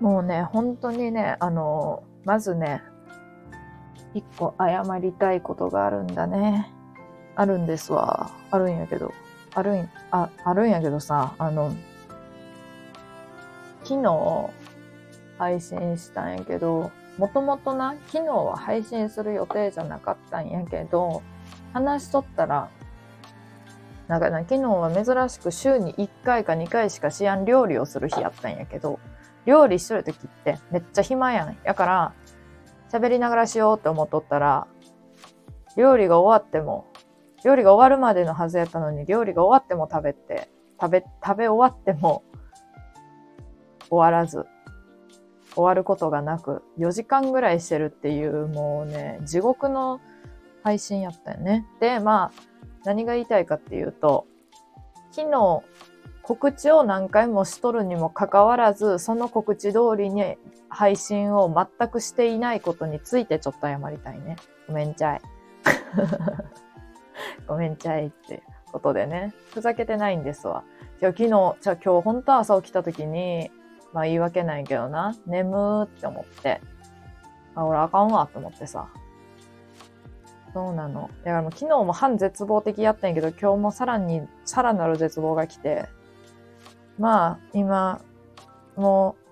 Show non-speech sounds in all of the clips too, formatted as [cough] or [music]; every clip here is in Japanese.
もうね、本当にね、あの、まずね、一個謝りたいことがあるんだね。あるんですわ。あるんやけど。あるん、あ、あるんやけどさ、あの、昨日配信したんやけど、もともとな、昨日は配信する予定じゃなかったんやけど、話しとったら、なんかな、昨日は珍しく週に1回か2回しかしやん料理をする日やったんやけど、料理しとる時ってめっちゃ暇やん。やから、喋りながらしようって思っとったら、料理が終わっても、料理が終わるまでのはずやったのに、料理が終わっても食べて、食べ、食べ終わっても終わらず、終わることがなく、4時間ぐらいしてるっていう、もうね、地獄の配信やったよね。で、まあ、何が言いたいかっていうと、昨日、告知を何回もしとるにもかかわらず、その告知通りに配信を全くしていないことについてちょっと謝りたいね。ごめんちゃい。[laughs] ごめんちゃいってことでね。ふざけてないんですわ。じゃあ昨日、じゃあ今日本当朝起きた時に、まあ言い訳ないけどな、眠ーって思って、あ、俺あかんわと思ってさ。そうなの。だからもう昨日も半絶望的やったんやけど、今日もさらに、さらなる絶望が来て、まあ、今、もう、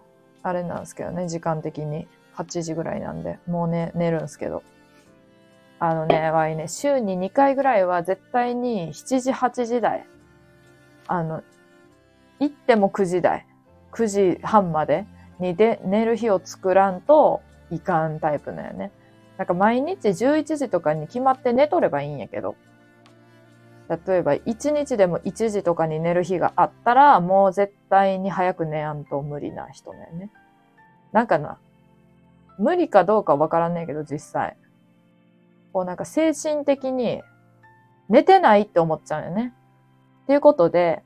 あれなんですけどね、時間的に。8時ぐらいなんで、もうね、寝るんですけど。あのね、わいね、週に2回ぐらいは絶対に7時、8時台。あの、行っても9時台。9時半までにで寝る日を作らんといかんタイプだよね。なんか毎日11時とかに決まって寝とればいいんやけど。例えば1日でも1時とかに寝る日があったら、もう絶対に早く寝やんと無理な人だよね。なんかな、無理かどうかわからんねえけど、実際。こうなんか精神的に寝てないって思っちゃうよね。っていうことで、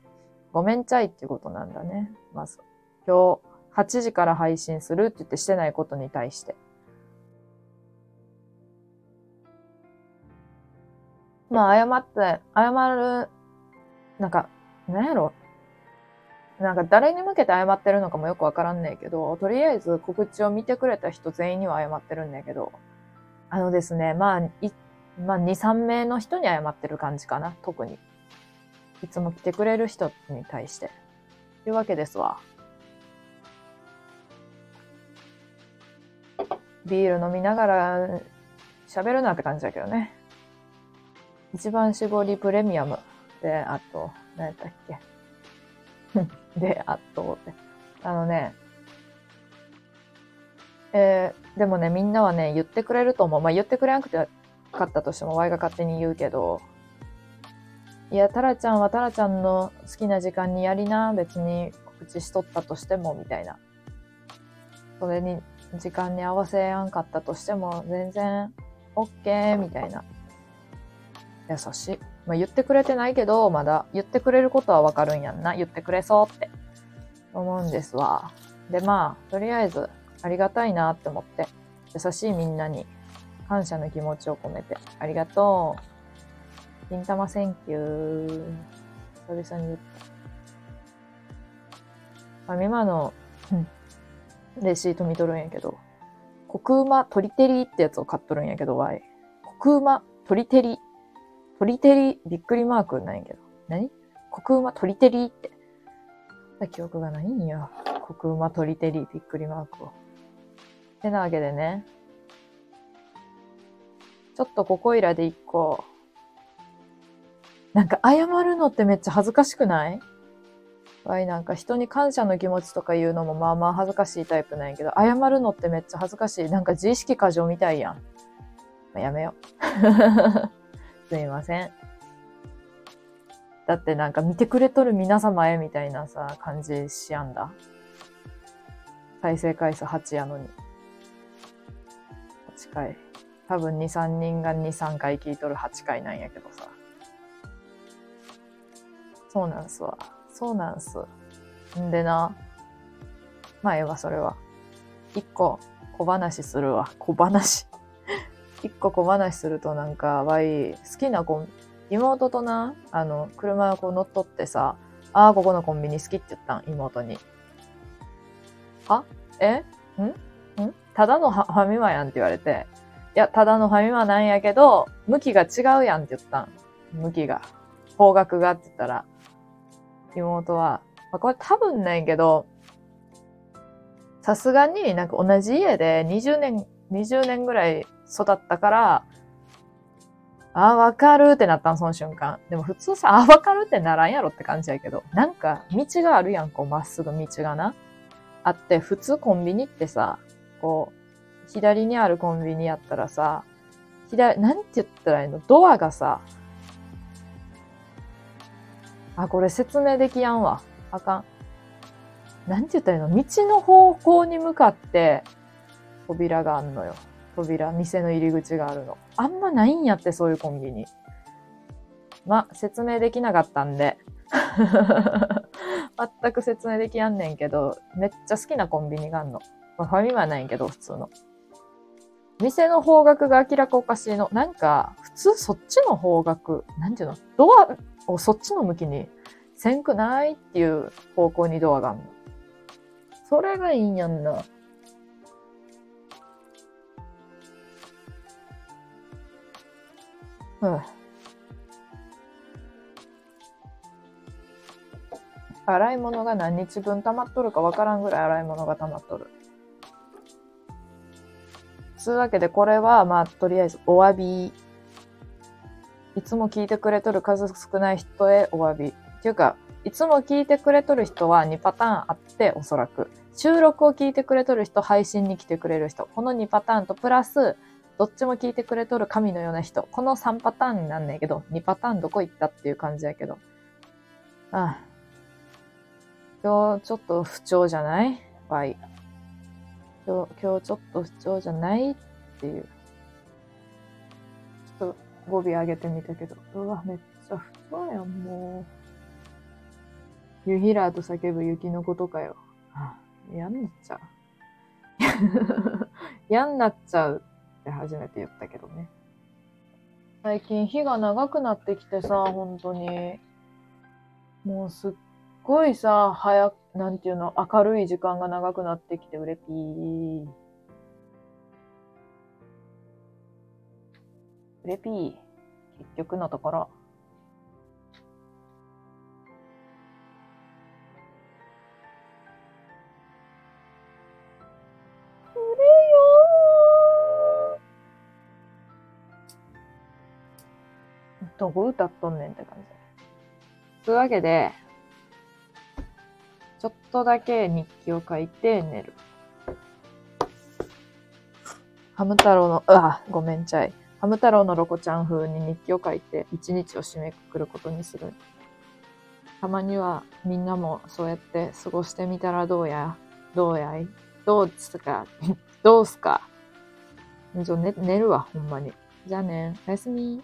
ごめんちゃいっていうことなんだね。まず。今日8時から配信するって言ってしてないことに対して。まあ、謝って、謝る、なんか、なんやろ？なんか誰に向けて謝ってるのかもよくわからんねえけど、とりあえず告知を見てくれた人全員には謝ってるんだけど、あのですね、まあ、い、まあ、2、3名の人に謝ってる感じかな、特に。いつも来てくれる人に対して。というわけですわ。ビール飲みながら喋るなって感じだけどね。一番搾りプレミアムで、あと、何やったっけ？[laughs] で、あと、あのね、えー、でもね、みんなはね、言ってくれると思う。まあ、言ってくれなくてかったとしても、ワイが勝手に言うけど、いや、タラちゃんはタラちゃんの好きな時間にやりな、別に告知しとったとしても、みたいな。それに、時間に合わせやんかったとしても、全然、OK、みたいな。優しい。まあ、言ってくれてないけど、まだ言ってくれることはわかるんやんな。言ってくれそうって思うんですわ。で、まあ、とりあえずありがたいなって思って、優しいみんなに感謝の気持ちを込めて、ありがとう。金玉 Thank you。久々に言った。あ、今の、レシート見とるんやけど、コクうま鳥照りってやつを買っとるんやけど、わい。コクうま鳥照り鳥照り、びっくりマークなんやけど。何？コクうま鳥照りって。記憶がないんよ。国馬鳥照り、びっくりマークを。てなわけでね。ちょっとここいらで一個。なんか謝るのってめっちゃ恥ずかしくない？わいなんか人に感謝の気持ちとか言うのもまあまあ恥ずかしいタイプなんやけど、謝るのってめっちゃ恥ずかしい。なんか自意識過剰みたいやん。まあ、やめよう。すいません。だってなんか見てくれとる皆様へみたいなさ、感じしやんだ。再生回数8やのに。8回。多分2、3人が2、3回聞いとる8回なんやけどさ。そうなんすわ。そうなんす。んでな。まあええわ、それは。一個小話するわ。小話。一個小話するとなんか、わい、好きなコン、妹とな、あの、車をこう乗っ取ってさ、ああ、ここのコンビニ好きって言ったん、妹に。はえ？ん？ん？ただのファミマやんって言われて、いや、ただのファミマなんやけど、向きが違うやんって言ったん。向きが。方角がって言ったら、妹は、まあ、これ多分ないけど、さすがになんか同じ家で20年、20年ぐらい育ったから、ああ、わかるってなったん、その瞬間。でも普通さ、ああ、わかるってならんやろって感じやけど、なんか道があるやん、こう、まっすぐ道がな。あって、普通コンビニってさ、こう、左にあるコンビニやったらさ、左、なんて言ったらいいの？ドアがさ、あ、これ説明できやんわ。あかん。なんて言ったらいいの？道の方向に向かって扉があんのよ。扉、店の入り口があるの。あんまないんやって、そういうコンビニ。ま、説明できなかったんで。[laughs] 全く説明できやんねんけど、めっちゃ好きなコンビニがあんの。まあ、ファミマないんけど、普通の。店の方角が明らかおかしいの。なんか、普通そっちの方角、なんていうの？ドアをそっちの向きにせんくないっていう方向にドアがあるの。それがいいんやんな。うん。洗い物が何日分溜まっとるかわからんぐらい洗い物が溜まっとる。つうわけで、これは、まあ、とりあえず、お詫び。いつも聞いてくれとる数少ない人へお詫び。っていうか、いつも聞いてくれとる人は2パターンあって、おそらく。収録を聞いてくれとる人、配信に来てくれる人。この2パターンとプラス、どっちも聞いてくれとる神のような人。この3パターンになんねんけど、2パターンどこ行ったっていう感じやけど。ああ。今日ちょっと不調じゃない？バイ。今日、今日ちょっと不調じゃないっていう。ちょっと語尾上げてみたけど、うわ、めっちゃ不調やん、もう。ユヒラーと叫ぶ雪のことかよ。嫌になっちゃう。[laughs] 嫌になっちゃうって初めて言ったけどね。最近日が長くなってきてさ、本当に。もうすっごいさ、早く、なんていうの、明るい時間が長くなってきて、うれぴー。うれぴー。結局のところ。どこ歌っとんねんって感じ。というわけで、ちょっとだけ日記を書いて寝る。ハム太郎の、うわ、ごめんちゃい。ハム太郎のロコちゃん風に日記を書いて一日を締めくくることにする。たまにはみんなもそうやって過ごしてみたらどうやどうやい？どうですか [laughs] どうすか？[laughs] じゃ、寝るわ、ほんまに。じゃあね、おやすみ。